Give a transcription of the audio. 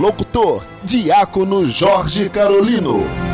locutor, Diácono Jorge Carolino.